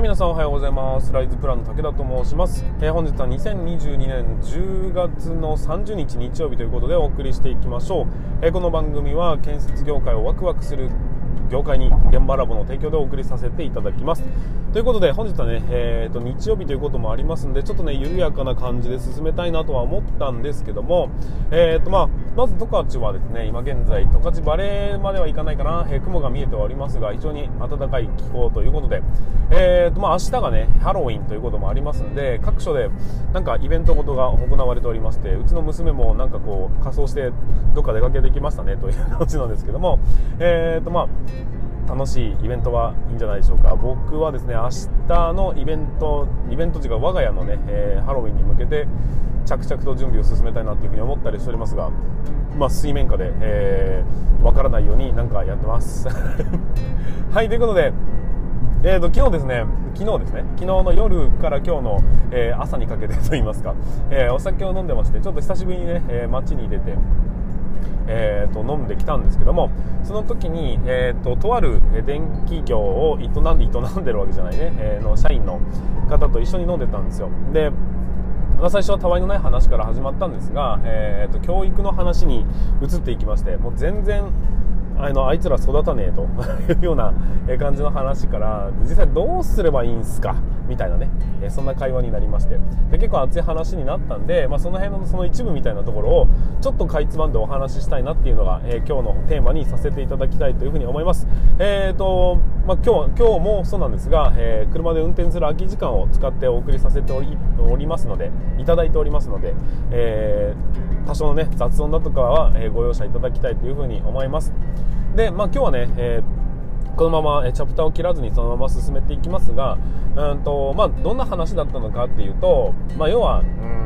い皆さんおはようございます。ライズプランの武田と申します、えー、本日は2022年10月の30日日曜日ということでお送りしていきましょう、えー、この番組は建設業界をワクワクする業界に現場ラボの提供でお送りさせていただきます。ということで本日はね、えーと、日曜日ということもありますんでちょっとね緩やかな感じで進めたいなとは思ったんですけども、えーとまあ、まず十勝はですね今現在十勝バレーまではいかないかな、えー、雲が見えておりますが非常に暖かい気候ということで、えーとまあ、明日がねハロウィンということもありますんで各所でなんかイベントごとが行われておりましてうちの娘もなんかこう仮装してどっか出かけてきましたねという感じなんですけども、えーとまあ楽しいイベントはいいんじゃないでしょうか。僕はですね明日のイベントイベント時が我が家のね、えー、ハロウィンに向けて着々と準備を進めたいなというふうに思ったりしておりますが、まあ、水面下で、えー、分からないようになんかやってます。はいということでえーと、昨日ですね、昨日ですね、昨日の夜から今日の、えー、朝にかけてといいますか、えー、お酒を飲んでまして、ちょっと久しぶりにね、えー、街に出て、えーと、飲んできたんですけどもその時に、えーと、とある電気業を営んで営んでるわけじゃないね、えー、の社員の方と一緒に飲んでたんですよ。で最初はたわいのない話から始まったんですが、えーと教育の話に移っていきましてもう全然あのあいつら育たねえと。いうような感じの話から実際どうすればいいんすか？みたいなね。そんな会話になりまして。で結構熱い話になったんで、まあ、その辺のその一部みたいなところをちょっとかいつまんでお話ししたいなっていうのが、えー、今日のテーマにさせていただきたいというふうに思います。えーとまあ、今日今日もそうなんですが、えー、車で運転する空き時間を使ってお送りさせておりおりますのでいただいておりますので、えー、多少の、ね、雑音だとかは、えご容赦いただきたいというふうに思います。で、まあ、今日はね、えー、このまま、チャプターを切らずにそのまま進めていきますが、うんとまあ、どんな話だったのかっていうと、まあ、要は、うん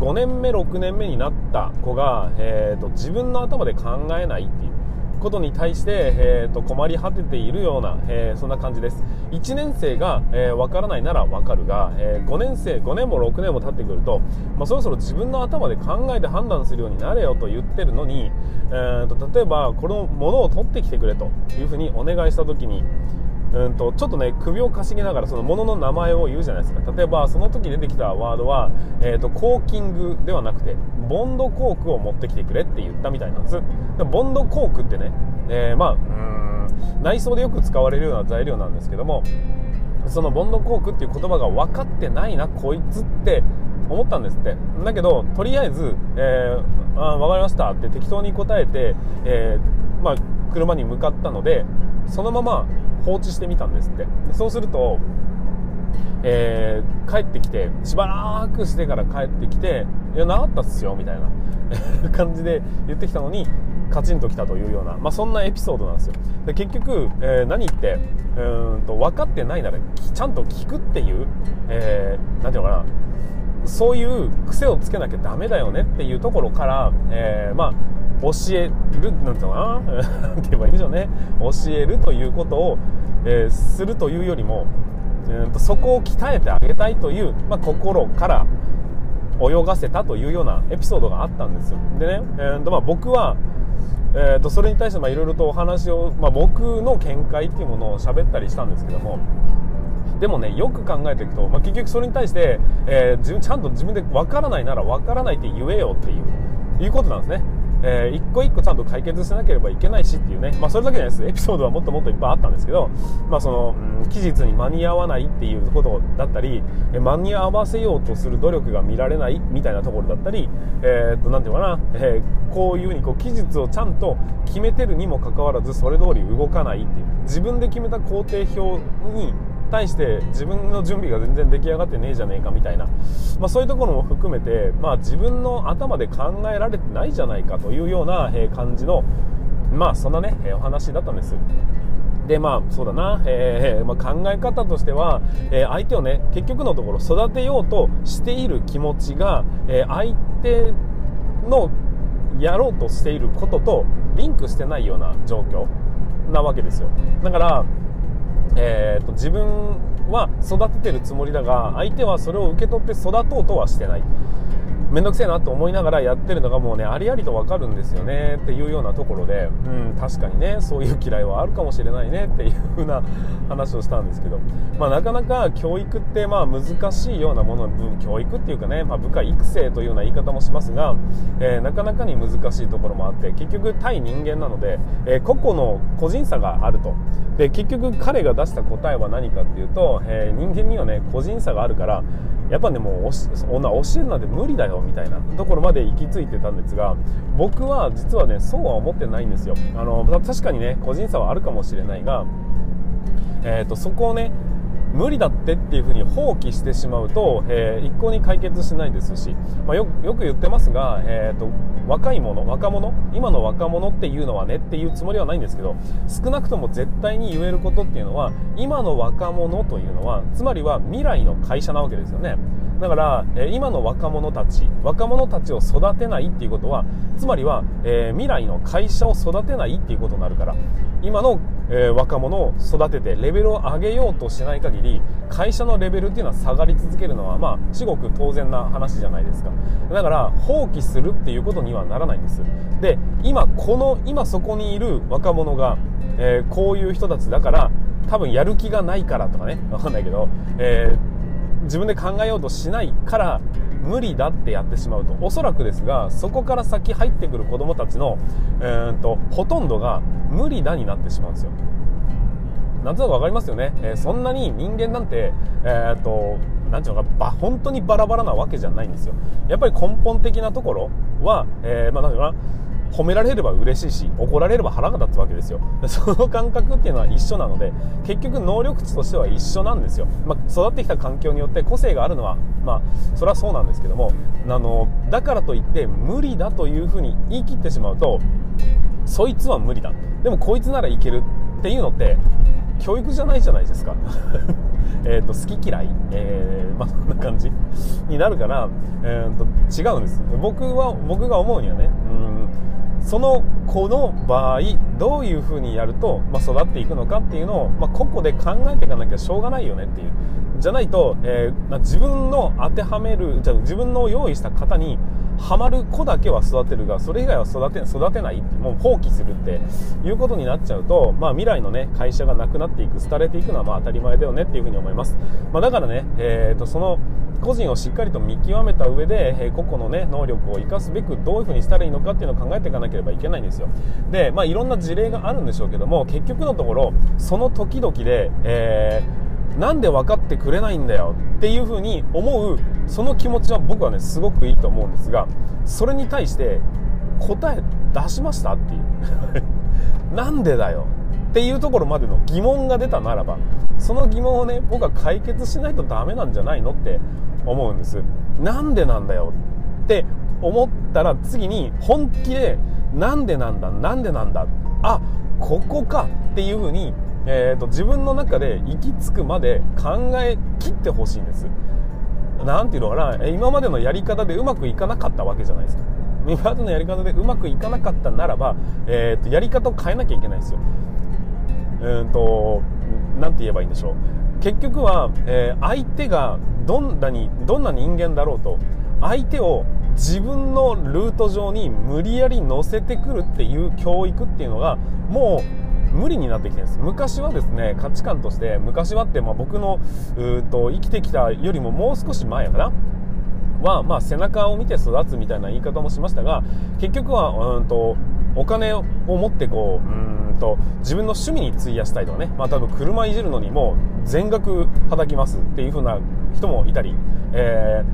5年目6年目になった子が、えーと自分の頭で考えないっていうことに対して、えーと、困り果てているような、えー、そんな感じです。1年生が、えー、分からないなら分かるが、えー、5年生5年も6年も経ってくると、まあ、そろそろ自分の頭で考えて判断するようになれよと言ってるのに、えーと、例えばこのものを取ってきてくれというふうにお願いした時にうんとちょっとね首をかしげながらそのものの名前を言うじゃないですか。例えばその時出てきたワードは、えーと、コーキングではなくてボンドコークを持ってきてくれって言ったみたいなんです。でボンドコークってね、えー、まあうん内装でよく使われるような材料なんですけどもそのボンドコークっていう言葉が分かってないなこいつって思ったんですって。だけどとりあえず、えー、あ分かりましたって適当に答えて、えー、まあ、車に向かったのでそのまま放置してみたんですって。そうすると、えー、帰ってきてしばらくしてから帰ってきていやなかったっすよみたいな 感じで言ってきたのにカチンときたというような、まあ、そんなエピソードなんですよ。で結局、えー、何ってうんと分かってないならちゃんと聞くっていう、えー、ていうのかなそういう癖をつけなきゃダメだよねっていうところから、えー、まあ教えるなんていうのかな？って言えばいいんでしょうね。教えるということを、えー、するというよりも、えーと、そこを鍛えてあげたいという、まあ、心から泳がせたというようなエピソードがあったんですよ。でね、えーとまあ、僕はえーと、それに対していろいろとお話を、まあ、僕の見解っていうものを喋ったりしたんですけどもでもねよく考えていくと、まあ、結局それに対して、えー、自分ちゃんと自分で分からないなら分からないって言えよっていういうことなんですね。えー、一個一個ちゃんと解決しなければいけないしっていうね、まあ、それだけじゃないです。エピソードはもっともっといっぱいあったんですけど、まあそのうん、期日に間に合わないっていうことだったり、え間に合わせようとする努力が見られないみたいなところだったり、えー、っとなんていうかな、えー、こういうふうにこう期日をちゃんと決めてるにもかかわらずそれ通り動かないっていう。自分で決めた工程表に対して自分の準備が全然出来上がってねえじゃねえかみたいな、まあ、そういうところも含めて、まあ、自分の頭で考えられてないじゃないかというような感じの、まあ、そんなねお話だったんです。でまあそうだな、えー、まあ、考え方としては、えー、相手をね結局のところ育てようとしている気持ちが、えー、相手のやろうとしていることとリンクしてないような状況なわけですよ。だからえーと、自分は育ててるつもりだが相手はそれを受け取って育とうとはしてない。面倒くせえなと思いながらやってるのがもうねありありと分かるんですよねっていうようなところで、うん、確かにねそういう嫌いはあるかもしれないねっていう風な 話をしたんですけど、まあ、なかなか教育ってまあ難しいようなもの教育っていうかね、まあ、部下育成というような言い方もしますが、えー、なかなかに難しいところもあって結局対人間なので、えー、個々の個人差があると。で結局彼が出した答えは何かっていうと、えー、人間にはね個人差があるからやっぱねもう女教えるなんて無理だよみたいな。ところまで行き着いてたんですが僕は実はねそうは思ってないんですよ。あの確かにね個人差はあるかもしれないが、えーと、そこをね無理だってっていうふうに放棄してしまうと、えー、一向に解決しないですし、まあ、よく言ってますが、えーと、若い者若者今の若者っていうのはねっていうつもりはないんですけど少なくとも絶対に言えることっていうのは今の若者というのはつまりは未来の会社なわけですよね。だから、えー、今の若者たち若者たちを育てないっていうことはつまりは、えー、未来の会社を育てないっていうことになるから今の、えー、若者を育ててレベルを上げようとしない限り会社のレベルっていうのは下がり続けるのはまあ至極当然な話じゃないですか。だから放棄するっていうことにはならないんです。で今この今そこにいる若者が、えー、こういう人たちだから多分やる気がないからとかね。わかんないけど、えー、自分で考えようとしないから無理だってやってしまうとおそらくですがそこから先入ってくる子どもたちの、えーと、ほとんどが無理だになってしまうんですよ。なんとなく分かりますよね、えー、そんなに人間なんて、えーと、なんていうのかば本当にバラバラなわけじゃないんですよ。やっぱり根本的なところは、えー、まあ、なんていうかな。褒められれば嬉しいし怒られれば腹が立つわけですよ。その感覚っていうのは一緒なので結局能力値としては一緒なんですよ、まあ、育ってきた環境によって個性があるのはまあそれはそうなんですけどもあのだからといって無理だというふうに言い切ってしまうとそいつは無理だ。でもこいつならいけるっていうのって教育じゃないじゃないですか。えと好き嫌い、えー、まあ、そんな感じになるから、えーと、違うんです。僕は僕が思うにはねうんその子の場合どういうふうにやると、まあ、育っていくのかっていうのを、まあ、個々で考えていかなきゃしょうがないよねっていう。じゃないと、えー、自分の当てはめるじゃ自分の用意した方にはまる子だけは育てるがそれ以外は育て育てないもう放棄するっていうことになっちゃうと、まあ、未来の、ね、会社がなくなっていく廃れていくのはまあ当たり前だよねっていうふうに思います、まあ、だからね、えーと、その個人をしっかりと見極めた上で、えー、個々の、ね、能力を生かすべくどういうふうにしたらいいのかっていうのを考えていかなければいけないんですよ。で、まあ、いろんな事例があるんでしょうけども結局のところその時々で、えーなんで分かってくれないんだよっていうふうに思うその気持ちは僕はねすごくいいと思うんですがそれに対して答え出しましたっていう。なんでだよっていうところまでの疑問が出たならばその疑問をね僕は解決しないとダメなんじゃないのって思うんです。なんでなんだよ。って思ったら次に本気でなんでなんだなんでなんだ。あここか。っていうふうにえーと、自分の中で行き着くまで考えきってほしいんです。何ていうのかな。今までのやり方でうまくいかなかったわけじゃないですか。今までのやり方でうまくいかなかったならば、えーと、やり方を変えなきゃいけないんですよ。うんと何て言えばいいんでしょう。結局は、えー、相手がどんなにどんな人間だろうと相手を自分のルート上に無理やり乗せてくるっていう教育っていうのがもう無理になってきてるんです。昔はですね価値観として昔はってまあ僕のうと生きてきたよりももう少し前かなは、まあ、背中を見て育つみたいな言い方もしましたが結局はうんとお金を持ってこううんと自分の趣味に費やしたいとかね、まあ、多分車いじるのにも全額はたきますっていう風な人もいたり、え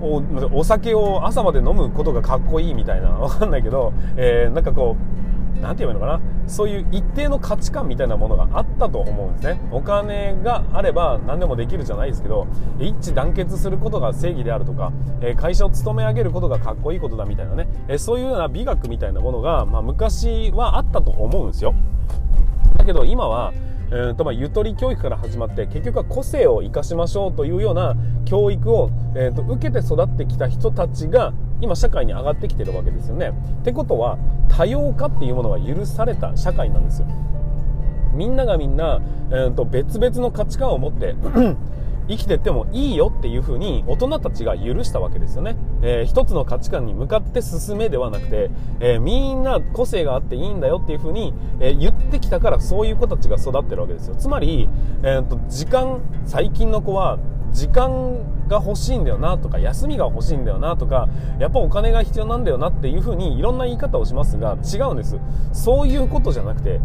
ー、おお酒を朝まで飲むことがかっこいいみたいな。わかんないけど、えー、なんかこう何て言えばいいのかな？そういう一定の価値観みたいなものがあったと思うんですね。お金があれば何でもできるじゃないですけど一致団結することが正義であるとか、え会社を勤め上げることがかっこいいことだみたいなね、えそういうような美学みたいなものが、まあ、昔はあったと思うんですよ。だけど今はうんとまあ、ゆとり教育から始まって結局は個性を生かしましょうというような教育を、えーと、受けて育ってきた人たちが今社会に上がってきてるわけですよね。ってことは多様化っていうものが許された社会なんですよ。みんながみんな、えーと別々の価値観を持って生きててもいいよっていう風に大人たちが許したわけですよね。えー、一つの価値観に向かって進めではなくて、えー、みんな個性があっていいんだよっていう風に、えー、言ってきたからそういう子たちが育ってるわけですよ。つまり、えーと、時間、最近の子は時間が欲しいんだよなとか休みが欲しいんだよなとかやっぱお金が必要なんだよなっていうふうにいろんな言い方をしますが違うんです。そういうことじゃなくて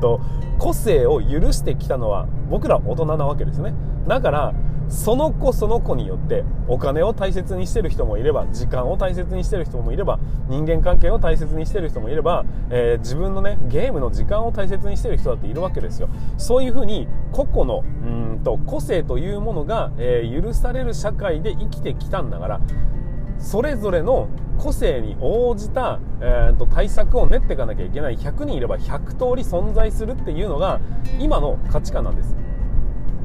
個性を許してきたのは僕ら大人なわけですね。だからその子その子によってお金を大切にしてる人もいれば時間を大切にしてる人もいれば人間関係を大切にしてる人もいれば、えー、自分のねゲームの時間を大切にしてる人だっているわけですよ。そういうふうに個々のうんと個性というものが、えー、許される社会で生きてきたんだからそれぞれの個性に応じた、えーと、対策を練っていかなきゃいけない。100人いれば100通り存在するっていうのが今の価値観なんです。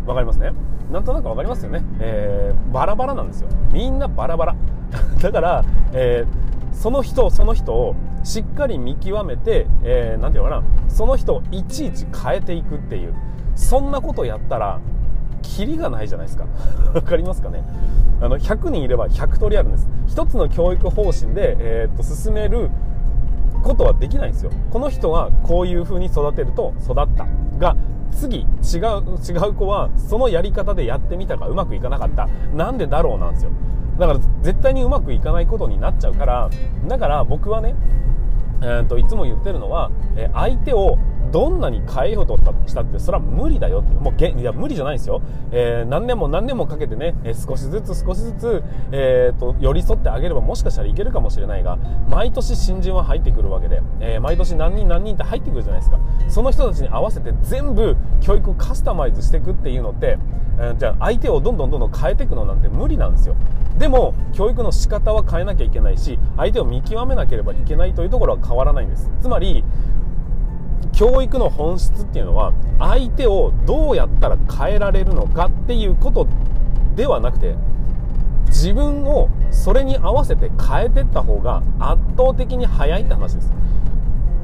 わかりますね？なんとなくわかりますよね、えー、バラバラなんですよ。みんなバラバラ。だから、えー、その人その人をしっかり見極めて、えー、て言うかな？その人をいちいち変えていくっていう。そんなことやったらキリがないじゃないですか。わかりますかね？あの100人いれば100通りあるんです。1つの教育方針で、えー、っと進めることはできないんですよ。この人はこういう風に育てると育った。が次違う違う子はそのやり方でやってみたがうまくいかなかった。なんでだろうなんですよ。だから絶対にうまくいかないことになっちゃうから。だから僕はねえーと、いつも言ってるのは、え、相手をどんなに変えようとしたってそれは無理だよって。もうげいや無理じゃないですよ、えー、何年も何年もかけてね、え、少しずつ少しずつ、えーと、寄り添ってあげればもしかしたらいけるかもしれないが毎年新人は入ってくるわけで、えー、毎年何人何人って入ってくるじゃないですか。その人たちに合わせて全部教育をカスタマイズしていくっていうのって、えー、じゃあ相手をどんどんどんどん変えていくのなんて無理なんですよ。でも教育の仕方は変えなきゃいけないし相手を見極めなければいけないというところは変わらないんです。つまり教育の本質っていうのは相手をどうやったら変えられるのかっていうことではなくて自分をそれに合わせて変えてった方が圧倒的に早いって話です。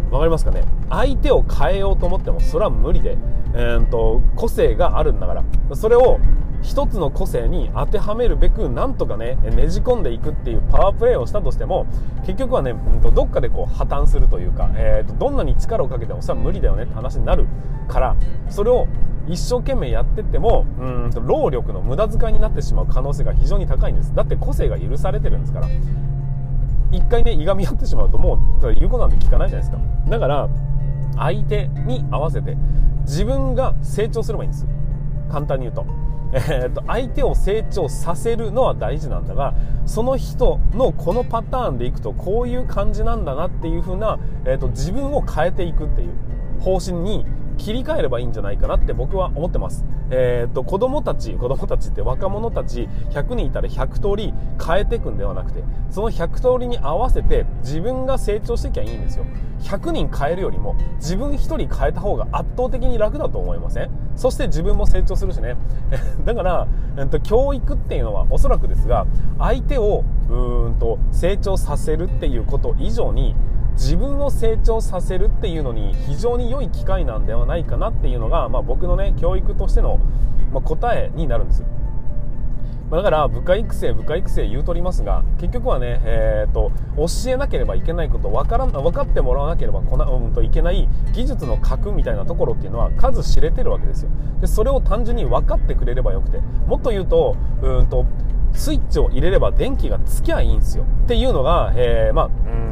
わかりますかね？相手を変えようと思ってもそれは無理で、えーと個性があるんだから。それを一つの個性に当てはめるべくなんとかねねじ込んでいくっていうパワープレーをしたとしても結局はねどっかでこう破綻するというか、えーと、どんなに力をかけてもそれは無理だよねって話になるからそれを一生懸命やってってもうんと労力の無駄遣いになってしまう可能性が非常に高いんです。だって個性が許されてるんですから。一回ねいがみ合ってしまうともう言うことなんて聞かないじゃないですか。だから相手に合わせて自分が成長すればいいんです。簡単に言うと。えー、と相手を成長させるのは大事なんだがその人のこのパターンでいくとこういう感じなんだなっていう風な、えー、と自分を変えていくっていう方針に切り替えればいいんじゃないかなって僕は思ってます。えー、っと、子供たち、子供たちって若者たち100人いたら100通り変えていくんではなくて、その100通りに合わせて自分が成長してきゃいいんですよ。100人変えるよりも自分1人変えた方が圧倒的に楽だと思いません？そして自分も成長するしね。だから、えっと、教育っていうのはおそらくですが、相手をうーんと成長させるっていうこと以上に、自分を成長させるっていうのに非常に良い機会なんではないかなっていうのが、まあ、僕のね教育としての、ま答えになるんです。まだから部下育成、部下育成言うとりますが結局はね、えーと、教えなければいけないこと分から分かってもらわなければこな、うん、といけない技術の核みたいなところっていうのは数知れてるわけですよでそれを単純に分かってくれればよくてもっと言うとうんとスイッチを入れれば電気がつきゃいいんですよっていうのが、えー、まあうん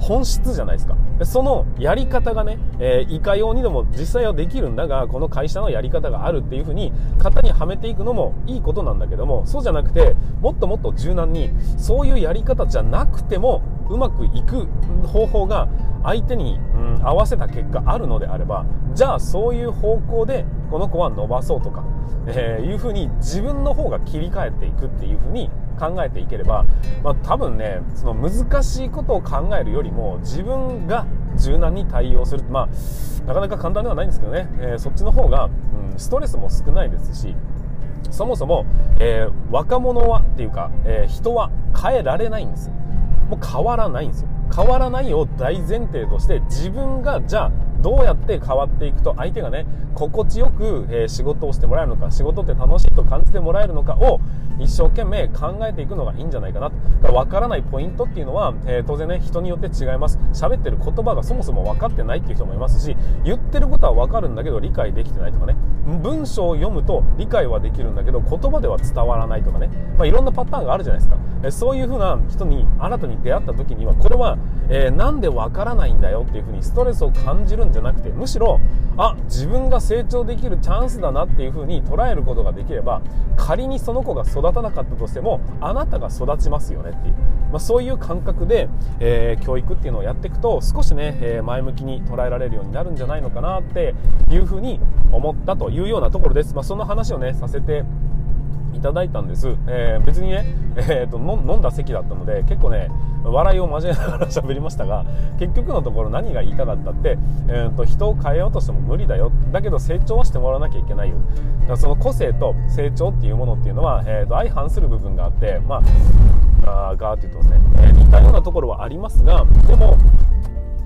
本質じゃないですか。そのやり方がね、えー、いかようにでも実際はできるんだが、この会社のやり方があるっていう風に型にはめていくのもいいことなんだけども、そうじゃなくて、もっともっと柔軟に、そういうやり方じゃなくても、うまくいく方法が相手に、うん、合わせた結果あるのであれば、じゃあそういう方向でこの子は伸ばそうとか、えー、いう風に自分の方が切り替えていくっていう風に考えていければ、まあ、多分ねその難しいことを考えるよりも自分が柔軟に対応する。まあなかなか簡単ではないんですけどね、えー、そっちの方が、うん、ストレスも少ないですしそもそも、えー、若者はっていうか、えー、人は変えられないんですもう変わらないんですよ。変わらないを大前提として自分がじゃあどうやって変わっていくと相手がね心地よく、えー、仕事をしてもらえるのか仕事って楽しいと感じてもらえるのかを一生懸命考えていくのがいいんじゃないかなと。分からないポイントっていうのは、えー、当然ね人によって違います。喋ってる言葉がそもそも分かってないっていう人もいますし言ってることは分かるんだけど理解できてないとかね。文章を読むと理解はできるんだけど言葉では伝わらないとかね、まあ、いろんなパターンがあるじゃないですか、えー、そういう風な人に新たに出会った時にはこれは、えー、なんで分からないんだよっていう風にストレスを感じるんじゃなくてむしろあ自分が成長できるチャンスだなっていう風に捉えることができれば仮にその子が育たなかったとしてもあなたが育ちますよねっていう、まあ、そういう感覚で、えー、教育っていうのをやっていくと少しね、えー、前向きに捉えられるようになるんじゃないのかなっていう風に思ったというようなところです、まあ、その話をねさせていただいたんです、えー、別にね、えーと、飲んだ席だったので結構ね笑いを交えながら喋りましたが結局のところ何が言いたかったって、えーと、人を変えようとしても無理だよ。だけど成長はしてもらわなきゃいけないよ。だからその個性と成長っていうものっていうのは、えーと、相反する部分があってまああガーって言ってますね、えー、似たようなところはありますがでも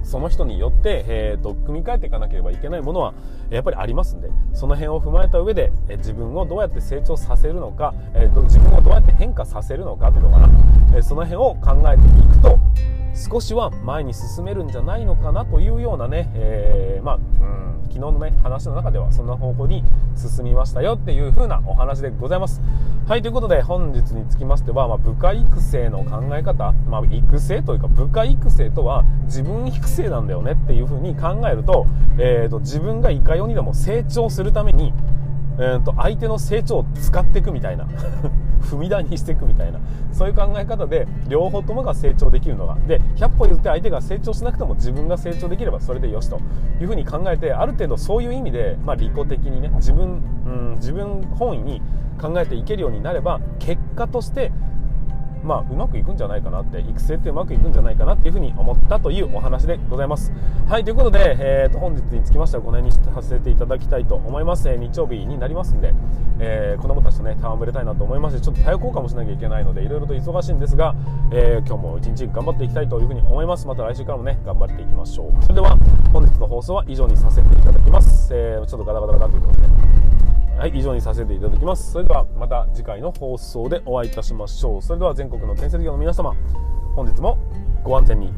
その人によって、えーと、組み替えていかなければいけないものはやっぱりありますんでその辺を踏まえた上で、え自分をどうやって成長させるのか、えーと、自分をどうやって変化させるのかというのかな、え、その辺を考えていくと少しは前に進めるんじゃないのかなというようなね、えー、まあ、うん昨日のね話の中ではそんな方向に進みましたよっていう風なお話でございます。はいということで本日につきましては、まあ、部下育成の考え方、まあ、育成というか部下育成とは自分育成なんだよねっていう風に考えると,、えーと、自分がいかようにでも成長するためにえーと、相手の成長を使っていくみたいな。踏み台にしていくみたいな。そういう考え方で両方ともが成長できるのが。で100歩譲って相手が成長しなくても自分が成長できればそれでよしというふうに考えてある程度そういう意味で、まあ、利己的にね自分、うん、自分本位に考えていけるようになれば結果としてまあ、うまくいくんじゃないかなって育成ってうまくいくんじゃないかなっていうふうに思ったというお話でございます。はいということで、えー、と本日につきましてはこの辺にさせていただきたいと思います、えー、日曜日になりますんで、えー、子供たちとね戯れたいなと思いますしちょっと対応交換もしなきゃいけないのでいろいろと忙しいんですが、えー、今日も一日頑張っていきたいというふうに思います。また来週からもね頑張っていきましょう。それでは本日の放送は以上にさせていただきます、えー、ちょっとガタガタガタということではい、以上にさせていただきます。それではまた次回の放送でお会いいたしましょう。それでは全国の建設業の皆様、本日もご安全に。